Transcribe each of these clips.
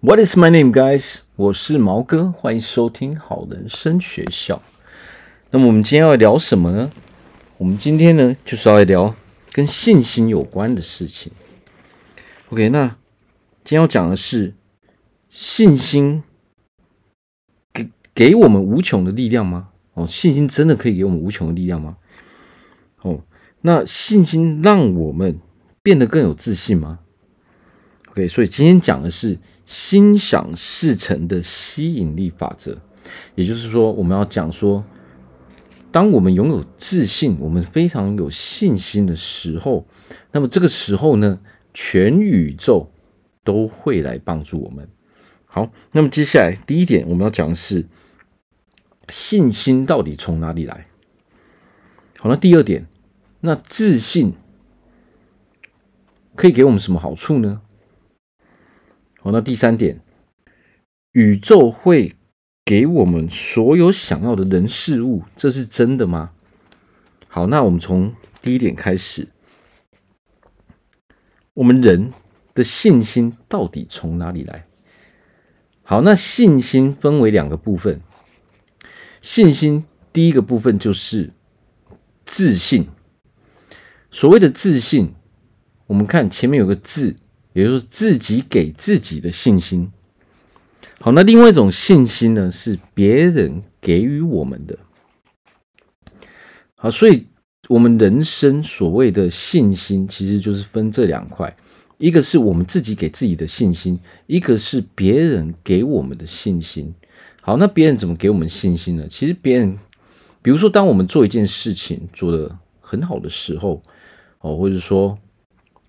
What is my name, guys？我是毛哥，欢迎收听好人生学校。那么我们今天要聊什么呢？我们今天呢，就是要来聊跟信心有关的事情。OK，那今天要讲的是信心给给我们无穷的力量吗？哦，信心真的可以给我们无穷的力量吗？哦，那信心让我们变得更有自信吗？OK，所以今天讲的是。心想事成的吸引力法则，也就是说，我们要讲说，当我们拥有自信，我们非常有信心的时候，那么这个时候呢，全宇宙都会来帮助我们。好，那么接下来第一点，我们要讲的是信心到底从哪里来？好，那第二点，那自信可以给我们什么好处呢？好，那第三点，宇宙会给我们所有想要的人事物，这是真的吗？好，那我们从第一点开始，我们人的信心到底从哪里来？好，那信心分为两个部分，信心第一个部分就是自信。所谓的自信，我们看前面有个字。也就是自己给自己的信心。好，那另外一种信心呢，是别人给予我们的。好，所以我们人生所谓的信心，其实就是分这两块：一个是我们自己给自己的信心，一个是别人给我们的信心。好，那别人怎么给我们信心呢？其实别人，比如说，当我们做一件事情做得很好的时候，哦，或者说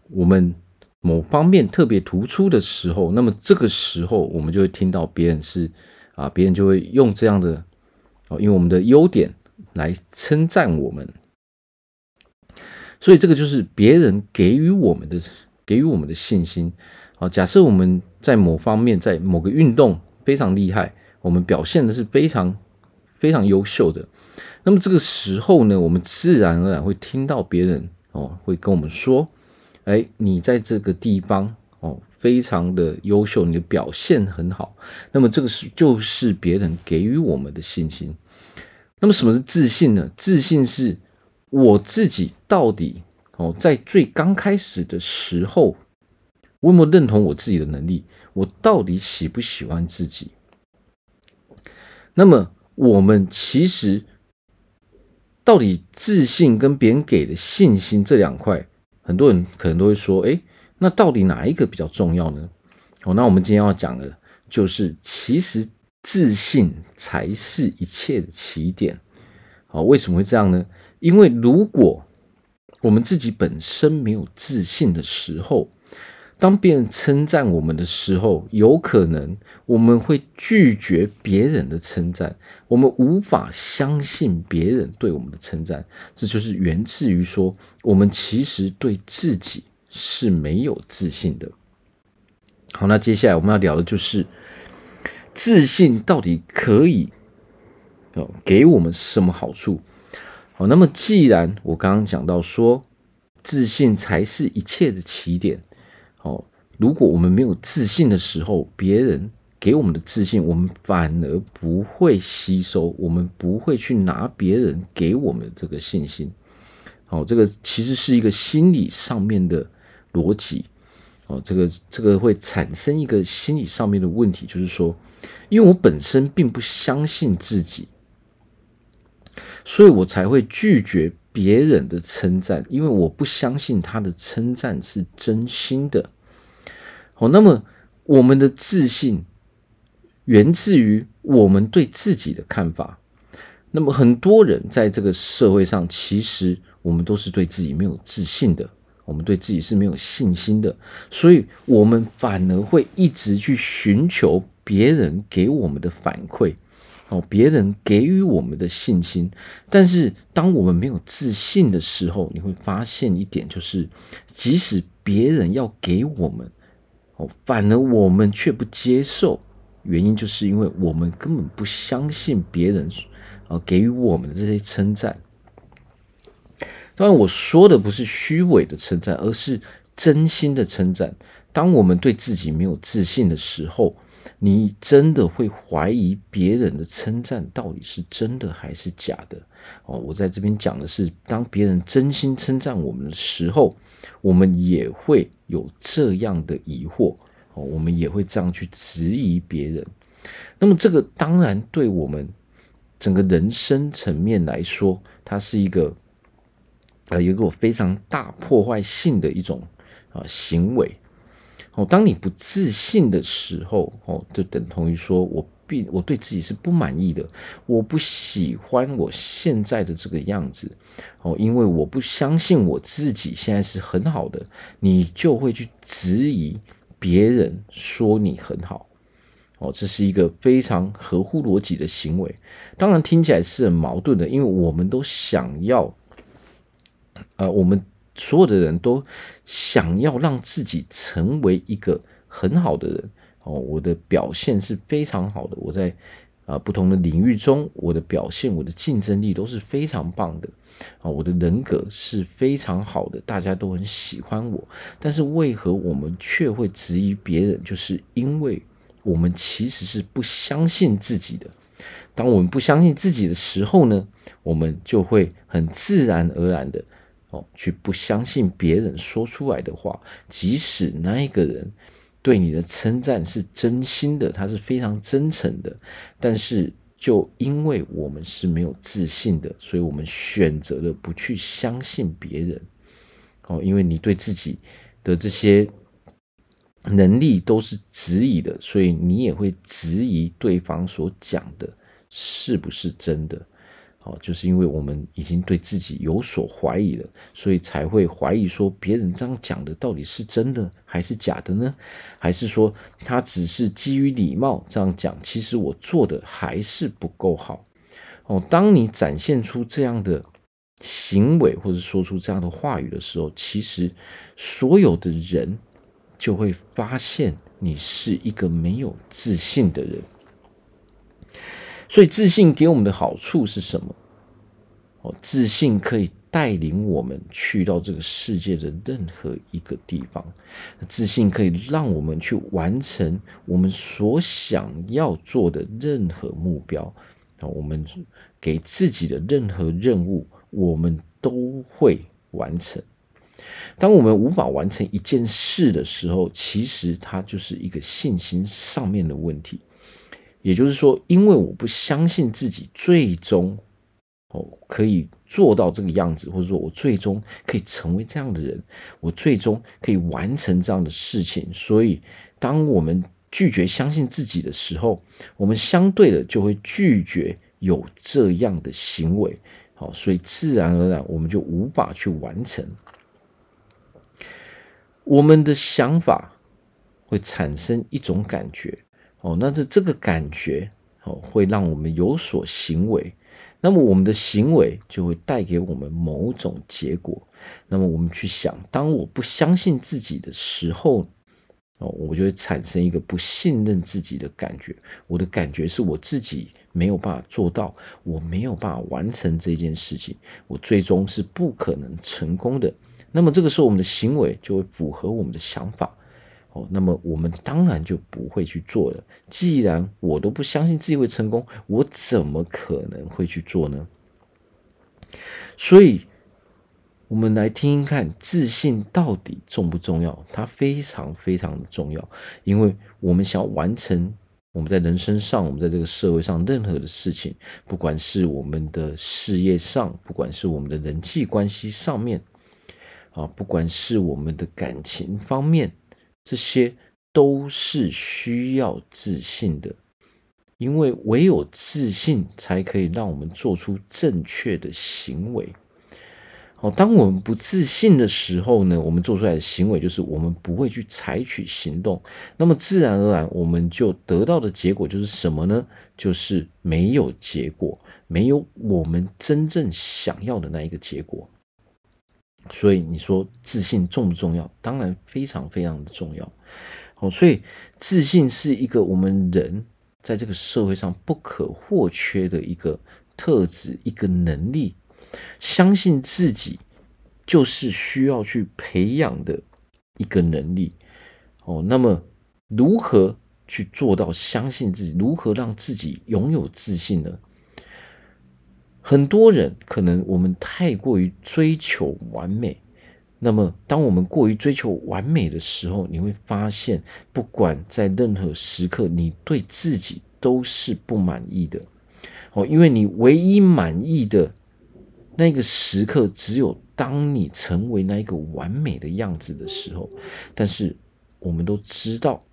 我们。某方面特别突出的时候，那么这个时候我们就会听到别人是啊，别人就会用这样的哦，因为我们的优点来称赞我们，所以这个就是别人给予我们的给予我们的信心。好，假设我们在某方面在某个运动非常厉害，我们表现的是非常非常优秀的，那么这个时候呢，我们自然而然会听到别人哦会跟我们说。哎，你在这个地方哦，非常的优秀，你的表现很好。那么这个是就是别人给予我们的信心。那么什么是自信呢？自信是我自己到底哦，在最刚开始的时候，我有没有认同我自己的能力？我到底喜不喜欢自己？那么我们其实到底自信跟别人给的信心这两块。很多人可能都会说：“诶，那到底哪一个比较重要呢？”哦，那我们今天要讲的就是，其实自信才是一切的起点。好，为什么会这样呢？因为如果我们自己本身没有自信的时候，当别人称赞我们的时候，有可能我们会拒绝别人的称赞，我们无法相信别人对我们的称赞。这就是源自于说，我们其实对自己是没有自信的。好，那接下来我们要聊的就是自信到底可以哦给我们什么好处？好，那么既然我刚刚讲到说，自信才是一切的起点。哦，如果我们没有自信的时候，别人给我们的自信，我们反而不会吸收，我们不会去拿别人给我们的这个信心。哦，这个其实是一个心理上面的逻辑。哦，这个这个会产生一个心理上面的问题，就是说，因为我本身并不相信自己，所以我才会拒绝。别人的称赞，因为我不相信他的称赞是真心的。好，那么我们的自信源自于我们对自己的看法。那么很多人在这个社会上，其实我们都是对自己没有自信的，我们对自己是没有信心的，所以我们反而会一直去寻求别人给我们的反馈。哦，别人给予我们的信心，但是当我们没有自信的时候，你会发现一点，就是即使别人要给我们，哦，反而我们却不接受，原因就是因为我们根本不相信别人，给予我们的这些称赞。当然，我说的不是虚伪的称赞，而是真心的称赞。当我们对自己没有自信的时候，你真的会怀疑别人的称赞到底是真的还是假的哦。我在这边讲的是，当别人真心称赞我们的时候，我们也会有这样的疑惑哦，我们也会这样去质疑别人。那么，这个当然对我们整个人生层面来说，它是一个呃，有一个非常大破坏性的一种啊行为。哦，当你不自信的时候，哦，就等同于说我并我对自己是不满意的，我不喜欢我现在的这个样子，哦，因为我不相信我自己现在是很好的，你就会去质疑别人说你很好，哦，这是一个非常合乎逻辑的行为，当然听起来是很矛盾的，因为我们都想要，呃，我们。所有的人都想要让自己成为一个很好的人哦，我的表现是非常好的，我在啊不同的领域中，我的表现、我的竞争力都是非常棒的啊，我的人格是非常好的，大家都很喜欢我。但是为何我们却会质疑别人？就是因为我们其实是不相信自己的。当我们不相信自己的时候呢，我们就会很自然而然的。哦，去不相信别人说出来的话，即使那一个人对你的称赞是真心的，他是非常真诚的，但是就因为我们是没有自信的，所以我们选择了不去相信别人。哦，因为你对自己的这些能力都是质疑的，所以你也会质疑对方所讲的是不是真的。哦，就是因为我们已经对自己有所怀疑了，所以才会怀疑说别人这样讲的到底是真的还是假的呢？还是说他只是基于礼貌这样讲？其实我做的还是不够好。哦，当你展现出这样的行为或者说出这样的话语的时候，其实所有的人就会发现你是一个没有自信的人。所以自信给我们的好处是什么？哦，自信可以带领我们去到这个世界的任何一个地方，自信可以让我们去完成我们所想要做的任何目标。啊，我们给自己的任何任务，我们都会完成。当我们无法完成一件事的时候，其实它就是一个信心上面的问题。也就是说，因为我不相信自己最终哦可以做到这个样子，或者说我最终可以成为这样的人，我最终可以完成这样的事情，所以当我们拒绝相信自己的时候，我们相对的就会拒绝有这样的行为，好，所以自然而然我们就无法去完成。我们的想法会产生一种感觉。哦，那这这个感觉哦，会让我们有所行为，那么我们的行为就会带给我们某种结果。那么我们去想，当我不相信自己的时候，哦，我就会产生一个不信任自己的感觉。我的感觉是我自己没有办法做到，我没有办法完成这件事情，我最终是不可能成功的。那么这个时候，我们的行为就会符合我们的想法。那么我们当然就不会去做了。既然我都不相信自己会成功，我怎么可能会去做呢？所以，我们来听听看，自信到底重不重要？它非常非常的重要，因为我们想要完成我们在人生上，我们在这个社会上任何的事情，不管是我们的事业上，不管是我们的人际关系上面，啊，不管是我们的感情方面。这些都是需要自信的，因为唯有自信才可以让我们做出正确的行为。好，当我们不自信的时候呢，我们做出来的行为就是我们不会去采取行动，那么自然而然我们就得到的结果就是什么呢？就是没有结果，没有我们真正想要的那一个结果。所以你说自信重不重要？当然非常非常的重要。哦，所以自信是一个我们人在这个社会上不可或缺的一个特质，一个能力。相信自己就是需要去培养的一个能力。哦，那么如何去做到相信自己？如何让自己拥有自信呢？很多人可能我们太过于追求完美，那么当我们过于追求完美的时候，你会发现，不管在任何时刻，你对自己都是不满意的。哦，因为你唯一满意的那个时刻，只有当你成为那一个完美的样子的时候。但是我们都知道，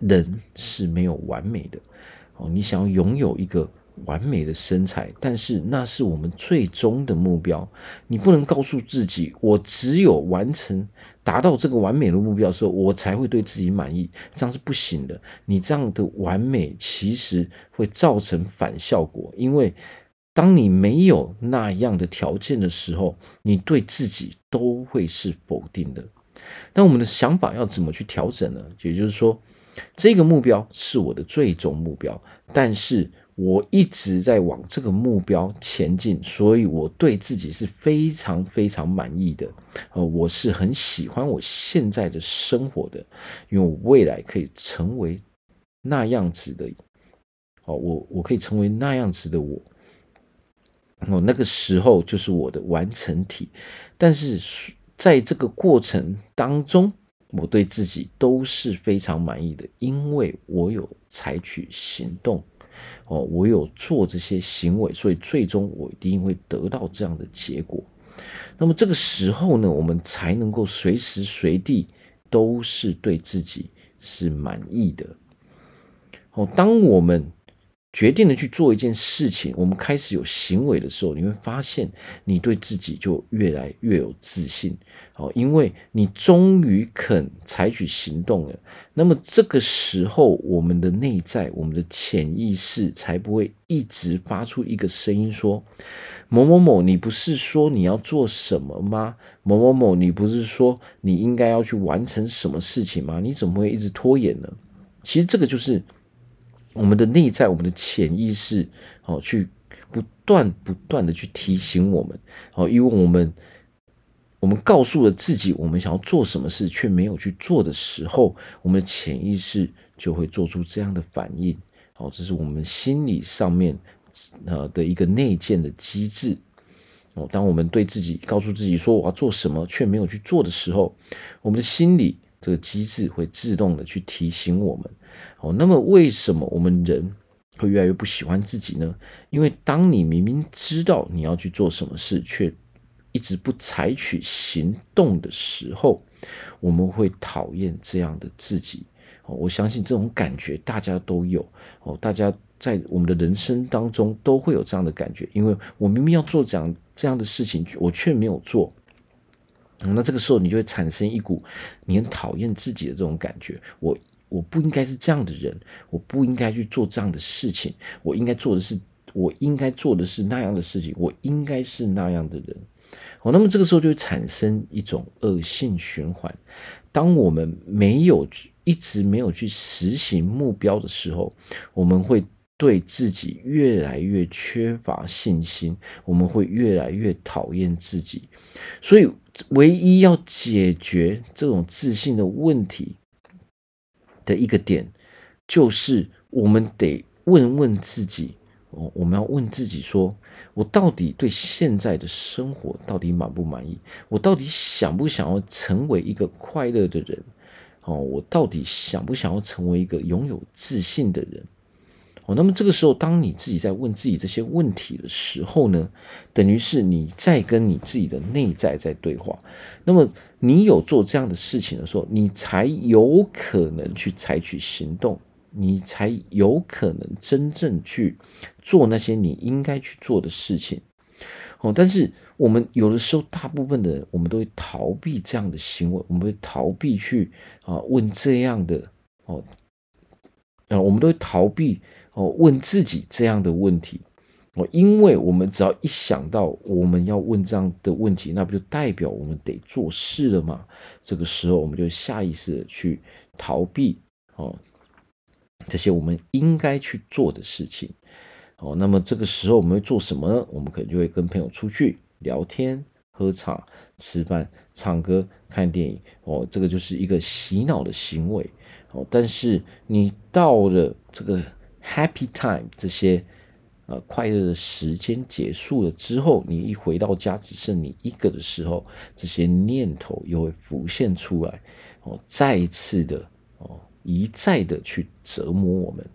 人是没有完美的。哦，你想要拥有一个完美的身材，但是那是我们最终的目标。你不能告诉自己，我只有完成达到这个完美的目标的时候，我才会对自己满意，这样是不行的。你这样的完美其实会造成反效果，因为当你没有那样的条件的时候，你对自己都会是否定的。那我们的想法要怎么去调整呢？也就是说，这个目标是我的最终目标，但是。我一直在往这个目标前进，所以我对自己是非常非常满意的。呃，我是很喜欢我现在的生活的，因为我未来可以成为那样子的。哦，我我可以成为那样子的我。哦，那个时候就是我的完成体。但是在这个过程当中，我对自己都是非常满意的，因为我有采取行动。哦，我有做这些行为，所以最终我一定会得到这样的结果。那么这个时候呢，我们才能够随时随地都是对自己是满意的。哦，当我们。决定了去做一件事情，我们开始有行为的时候，你会发现你对自己就越来越有自信哦，因为你终于肯采取行动了。那么这个时候，我们的内在、我们的潜意识才不会一直发出一个声音说：“某某某，你不是说你要做什么吗？某某某，你不是说你应该要去完成什么事情吗？你怎么会一直拖延呢？”其实这个就是。我们的内在，我们的潜意识，哦，去不断不断的去提醒我们，哦，因为我们我们告诉了自己，我们想要做什么事，却没有去做的时候，我们的潜意识就会做出这样的反应，哦，这是我们心理上面呃的一个内建的机制，哦，当我们对自己告诉自己说我要做什么，却没有去做的时候，我们的心理这个机制会自动的去提醒我们。哦，那么为什么我们人会越来越不喜欢自己呢？因为当你明明知道你要去做什么事，却一直不采取行动的时候，我们会讨厌这样的自己。哦，我相信这种感觉大家都有。哦，大家在我们的人生当中都会有这样的感觉，因为我明明要做这样这样的事情，我却没有做。那这个时候你就会产生一股你很讨厌自己的这种感觉。我。我不应该是这样的人，我不应该去做这样的事情，我应该做的是，我应该做的是那样的事情，我应该是那样的人。哦，那么这个时候就会产生一种恶性循环。当我们没有一直没有去实行目标的时候，我们会对自己越来越缺乏信心，我们会越来越讨厌自己。所以，唯一要解决这种自信的问题。的一个点，就是我们得问问自己，哦，我们要问自己说，我到底对现在的生活到底满不满意？我到底想不想要成为一个快乐的人？哦，我到底想不想要成为一个拥有自信的人？哦，那么这个时候，当你自己在问自己这些问题的时候呢，等于是你在跟你自己的内在在对话。那么你有做这样的事情的时候，你才有可能去采取行动，你才有可能真正去做那些你应该去做的事情。哦，但是我们有的时候，大部分的人，我们都会逃避这样的行为，我们会逃避去啊问这样的哦，啊，我们都会逃避。哦，问自己这样的问题，哦，因为我们只要一想到我们要问这样的问题，那不就代表我们得做事了吗？这个时候，我们就下意识的去逃避哦，这些我们应该去做的事情。哦，那么这个时候我们会做什么呢？我们可能就会跟朋友出去聊天、喝茶，吃饭、唱歌、看电影，哦，这个就是一个洗脑的行为，哦，但是你到了这个 happy time 这些。呃，快乐的时间结束了之后，你一回到家只剩你一个的时候，这些念头又会浮现出来，哦，再一次的哦，一再的去折磨我们。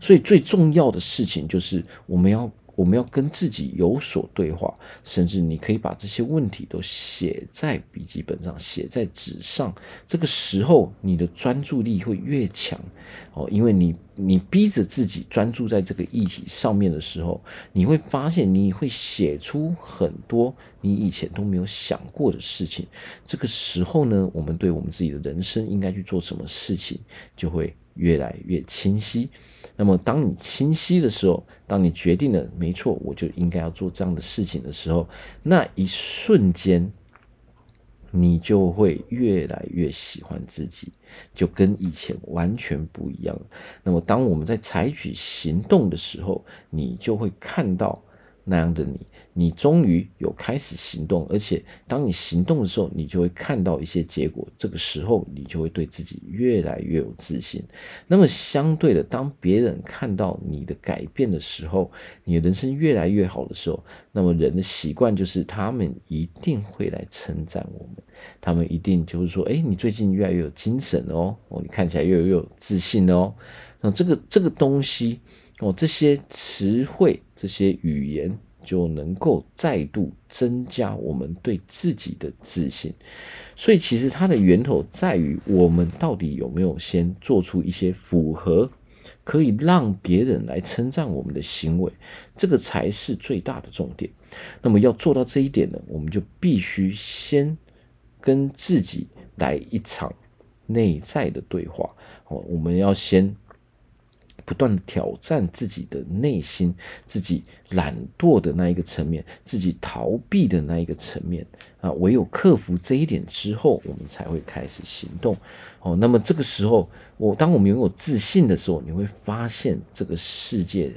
所以最重要的事情就是我们要。我们要跟自己有所对话，甚至你可以把这些问题都写在笔记本上，写在纸上。这个时候，你的专注力会越强哦，因为你你逼着自己专注在这个议题上面的时候，你会发现你会写出很多你以前都没有想过的事情。这个时候呢，我们对我们自己的人生应该去做什么事情，就会越来越清晰。那么，当你清晰的时候，当你决定了没错，我就应该要做这样的事情的时候，那一瞬间，你就会越来越喜欢自己，就跟以前完全不一样。那么，当我们在采取行动的时候，你就会看到那样的你。你终于有开始行动，而且当你行动的时候，你就会看到一些结果。这个时候，你就会对自己越来越有自信。那么，相对的，当别人看到你的改变的时候，你的人生越来越好的时候，那么人的习惯就是他们一定会来称赞我们，他们一定就是说：“哎，你最近越来越有精神哦，哦，你看起来越来越有自信哦。”那这个这个东西哦，这些词汇，这些语言。就能够再度增加我们对自己的自信，所以其实它的源头在于我们到底有没有先做出一些符合可以让别人来称赞我们的行为，这个才是最大的重点。那么要做到这一点呢，我们就必须先跟自己来一场内在的对话哦，我们要先。不断的挑战自己的内心，自己懒惰的那一个层面，自己逃避的那一个层面啊，唯有克服这一点之后，我们才会开始行动。哦，那么这个时候，我当我们拥有自信的时候，你会发现这个世界，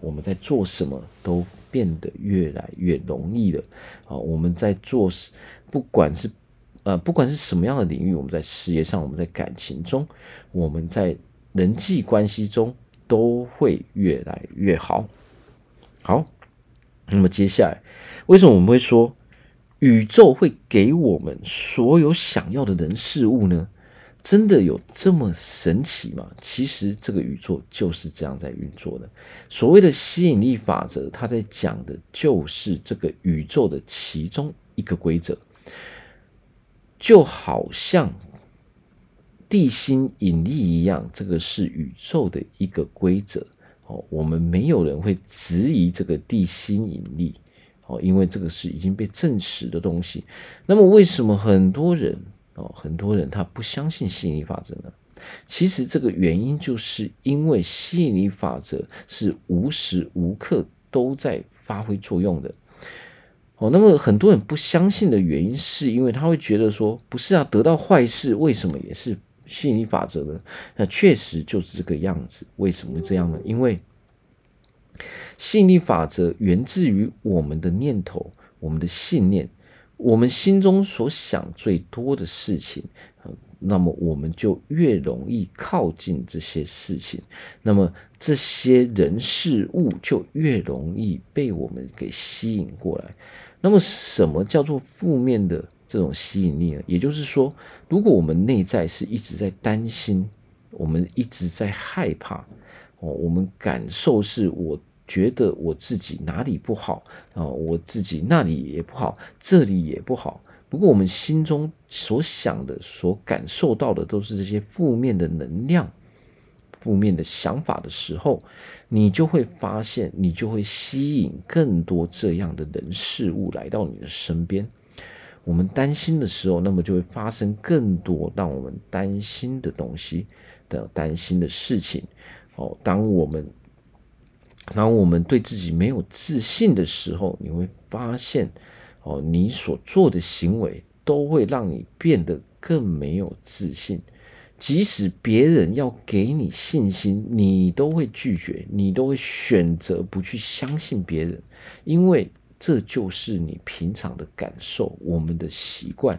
我们在做什么都变得越来越容易了。啊，我们在做，不管是呃，不管是什么样的领域，我们在事业上，我们在感情中，我们在。人际关系中都会越来越好。好，那么接下来，为什么我们会说宇宙会给我们所有想要的人事物呢？真的有这么神奇吗？其实这个宇宙就是这样在运作的。所谓的吸引力法则，它在讲的就是这个宇宙的其中一个规则，就好像。地心引力一样，这个是宇宙的一个规则哦。我们没有人会质疑这个地心引力哦，因为这个是已经被证实的东西。那么，为什么很多人哦，很多人他不相信吸引力法则呢？其实这个原因就是因为吸引力法则是无时无刻都在发挥作用的哦。那么，很多人不相信的原因，是因为他会觉得说，不是啊，得到坏事为什么也是？吸引力法则呢？那确实就是这个样子。为什么这样呢？因为吸引力法则源自于我们的念头、我们的信念。我们心中所想最多的事情，那么我们就越容易靠近这些事情。那么这些人事物就越容易被我们给吸引过来。那么什么叫做负面的？这种吸引力呢，也就是说，如果我们内在是一直在担心，我们一直在害怕，哦，我们感受是我觉得我自己哪里不好啊，我自己那里也不好，这里也不好。如果我们心中所想的、所感受到的都是这些负面的能量、负面的想法的时候，你就会发现，你就会吸引更多这样的人事物来到你的身边。我们担心的时候，那么就会发生更多让我们担心的东西的担心的事情。哦，当我们当我们对自己没有自信的时候，你会发现，哦，你所做的行为都会让你变得更没有自信。即使别人要给你信心，你都会拒绝，你都会选择不去相信别人，因为。这就是你平常的感受，我们的习惯。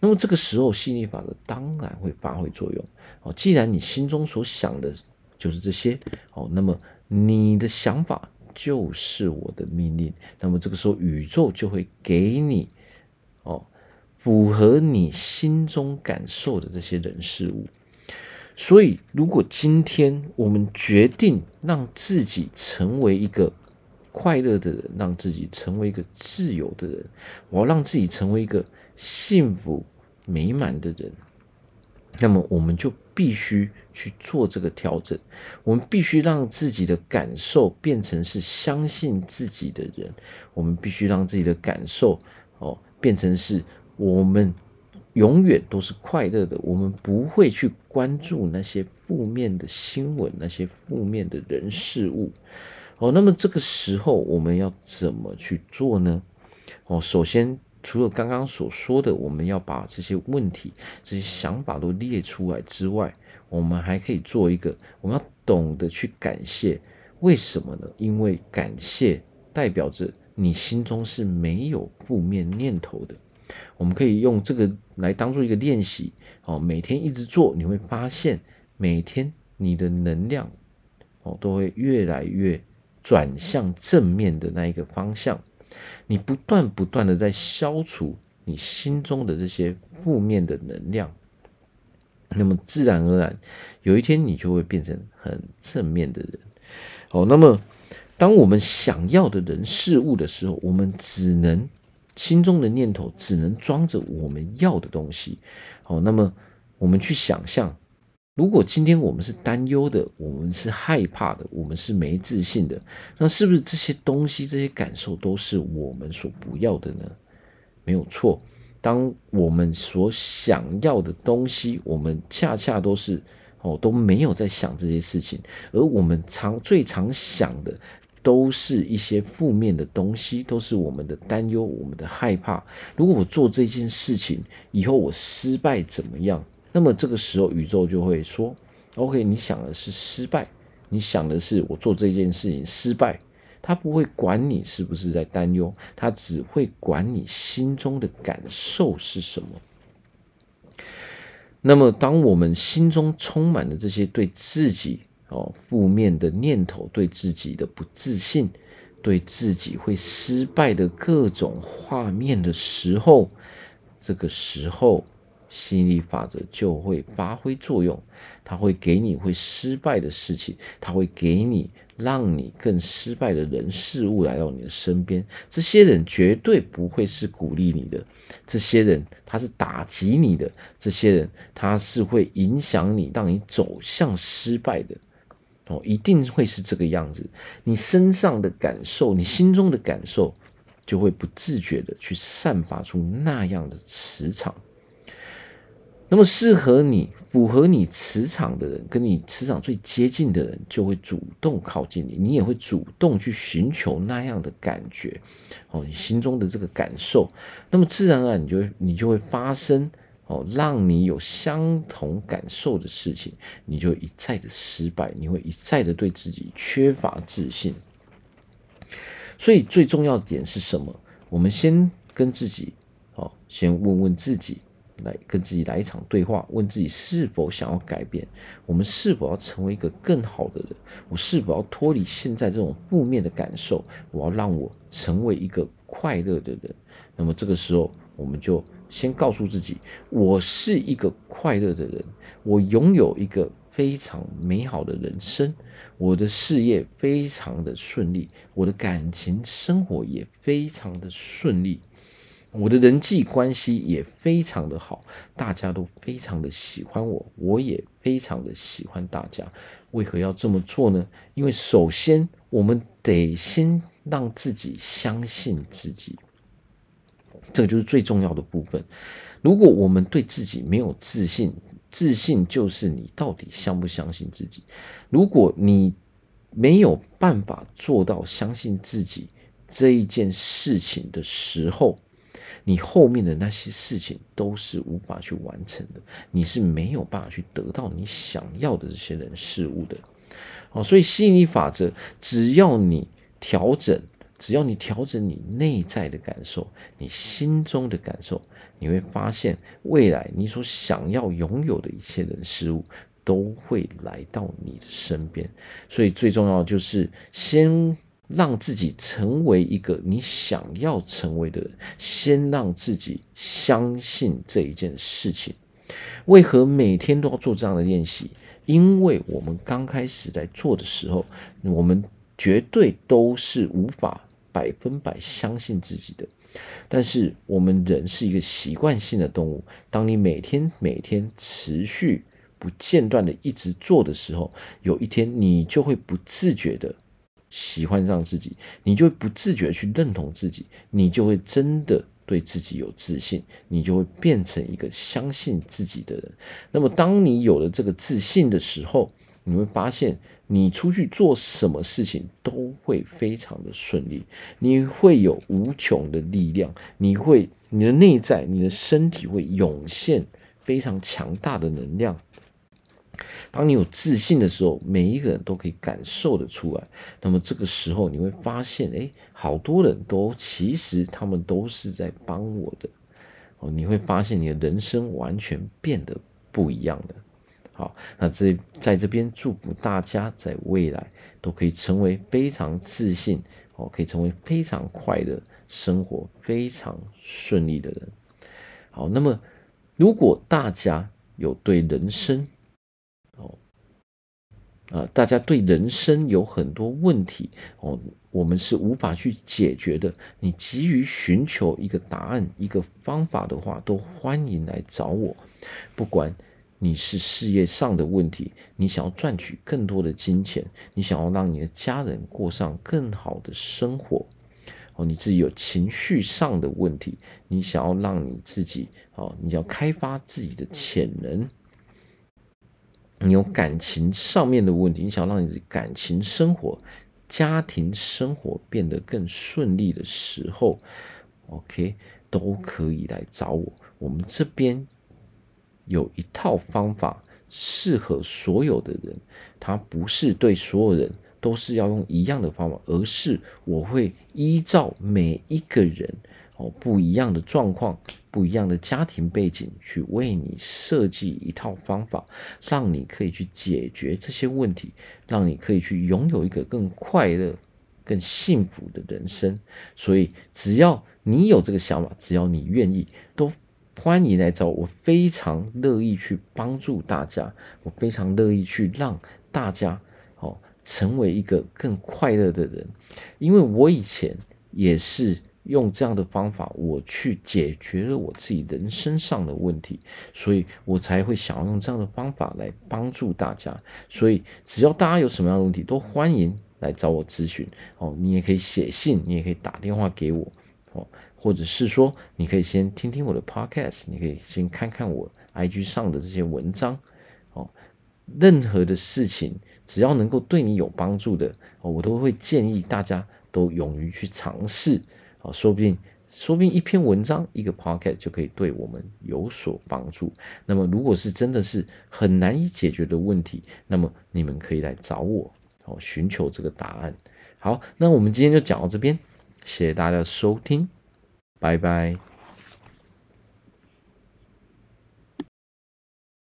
那么这个时候，吸引力法则当然会发挥作用。哦，既然你心中所想的就是这些，哦，那么你的想法就是我的命令。那么这个时候，宇宙就会给你，哦，符合你心中感受的这些人事物。所以，如果今天我们决定让自己成为一个快乐的人，让自己成为一个自由的人，我要让自己成为一个幸福美满的人，那么我们就必须去做这个调整。我们必须让自己的感受变成是相信自己的人，我们必须让自己的感受哦变成是我们。永远都是快乐的，我们不会去关注那些负面的新闻，那些负面的人事物。哦，那么这个时候我们要怎么去做呢？哦，首先除了刚刚所说的，我们要把这些问题、这些想法都列出来之外，我们还可以做一个，我们要懂得去感谢。为什么呢？因为感谢代表着你心中是没有负面念头的。我们可以用这个来当做一个练习哦，每天一直做，你会发现每天你的能量哦都会越来越转向正面的那一个方向。你不断不断的在消除你心中的这些负面的能量，那么自然而然有一天你就会变成很正面的人。哦，那么当我们想要的人事物的时候，我们只能。心中的念头只能装着我们要的东西，好，那么我们去想象，如果今天我们是担忧的，我们是害怕的，我们是没自信的，那是不是这些东西、这些感受都是我们所不要的呢？没有错，当我们所想要的东西，我们恰恰都是哦都没有在想这些事情，而我们常最常想的。都是一些负面的东西，都是我们的担忧，我们的害怕。如果我做这件事情以后我失败怎么样？那么这个时候宇宙就会说：“OK，你想的是失败，你想的是我做这件事情失败。”他不会管你是不是在担忧，他只会管你心中的感受是什么。那么，当我们心中充满了这些对自己，哦，负面的念头，对自己的不自信，对自己会失败的各种画面的时候，这个时候吸引力法则就会发挥作用。它会给你会失败的事情，它会给你让你更失败的人事物来到你的身边。这些人绝对不会是鼓励你的，这些人他是打击你的，这些人他是会影响你，让你走向失败的。哦，一定会是这个样子。你身上的感受，你心中的感受，就会不自觉的去散发出那样的磁场。那么适合你、符合你磁场的人，跟你磁场最接近的人，就会主动靠近你，你也会主动去寻求那样的感觉。哦，你心中的这个感受，那么自然而然，你就你就会发生。哦，让你有相同感受的事情，你就一再的失败，你会一再的对自己缺乏自信。所以最重要的点是什么？我们先跟自己，哦，先问问自己，来跟自己来一场对话，问自己是否想要改变，我们是否要成为一个更好的人？我是否要脱离现在这种负面的感受？我要让我成为一个快乐的人。那么这个时候，我们就。先告诉自己，我是一个快乐的人，我拥有一个非常美好的人生，我的事业非常的顺利，我的感情生活也非常的顺利，我的人际关系也非常的好，大家都非常的喜欢我，我也非常的喜欢大家。为何要这么做呢？因为首先，我们得先让自己相信自己。这个就是最重要的部分。如果我们对自己没有自信，自信就是你到底相不相信自己。如果你没有办法做到相信自己这一件事情的时候，你后面的那些事情都是无法去完成的。你是没有办法去得到你想要的这些人事物的。哦，所以吸引力法则，只要你调整。只要你调整你内在的感受，你心中的感受，你会发现未来你所想要拥有的一切人事物都会来到你的身边。所以最重要就是先让自己成为一个你想要成为的人，先让自己相信这一件事情。为何每天都要做这样的练习？因为我们刚开始在做的时候，我们绝对都是无法百分百相信自己的。但是我们人是一个习惯性的动物，当你每天每天持续不间断的一直做的时候，有一天你就会不自觉的喜欢上自己，你就会不自觉去认同自己，你就会真的。对自己有自信，你就会变成一个相信自己的人。那么，当你有了这个自信的时候，你会发现，你出去做什么事情都会非常的顺利，你会有无穷的力量，你会，你的内在，你的身体会涌现非常强大的能量。当你有自信的时候，每一个人都可以感受得出来。那么这个时候，你会发现，哎，好多人都其实他们都是在帮我的。哦，你会发现你的人生完全变得不一样的。好，那这在这边祝福大家在未来都可以成为非常自信，哦，可以成为非常快乐、生活非常顺利的人。好，那么如果大家有对人生，呃，大家对人生有很多问题哦，我们是无法去解决的。你急于寻求一个答案、一个方法的话，都欢迎来找我。不管你是事业上的问题，你想要赚取更多的金钱，你想要让你的家人过上更好的生活，哦，你自己有情绪上的问题，你想要让你自己哦，你要开发自己的潜能。你有感情上面的问题，你想让你的感情生活、家庭生活变得更顺利的时候，OK，都可以来找我。我们这边有一套方法，适合所有的人。它不是对所有人都是要用一样的方法，而是我会依照每一个人哦不一样的状况。不一样的家庭背景，去为你设计一套方法，让你可以去解决这些问题，让你可以去拥有一个更快乐、更幸福的人生。所以，只要你有这个想法，只要你愿意，都欢迎来找我。非常乐意去帮助大家，我非常乐意去让大家哦成为一个更快乐的人，因为我以前也是。用这样的方法，我去解决了我自己人生上的问题，所以我才会想要用这样的方法来帮助大家。所以，只要大家有什么样的问题，都欢迎来找我咨询哦。你也可以写信，你也可以打电话给我哦，或者是说，你可以先听听我的 podcast，你可以先看看我 IG 上的这些文章哦。任何的事情，只要能够对你有帮助的哦，我都会建议大家都勇于去尝试。说不定，说不定一篇文章、一个 p o c k e t 就可以对我们有所帮助。那么，如果是真的是很难以解决的问题，那么你们可以来找我，哦，寻求这个答案。好，那我们今天就讲到这边，谢谢大家收听，拜拜。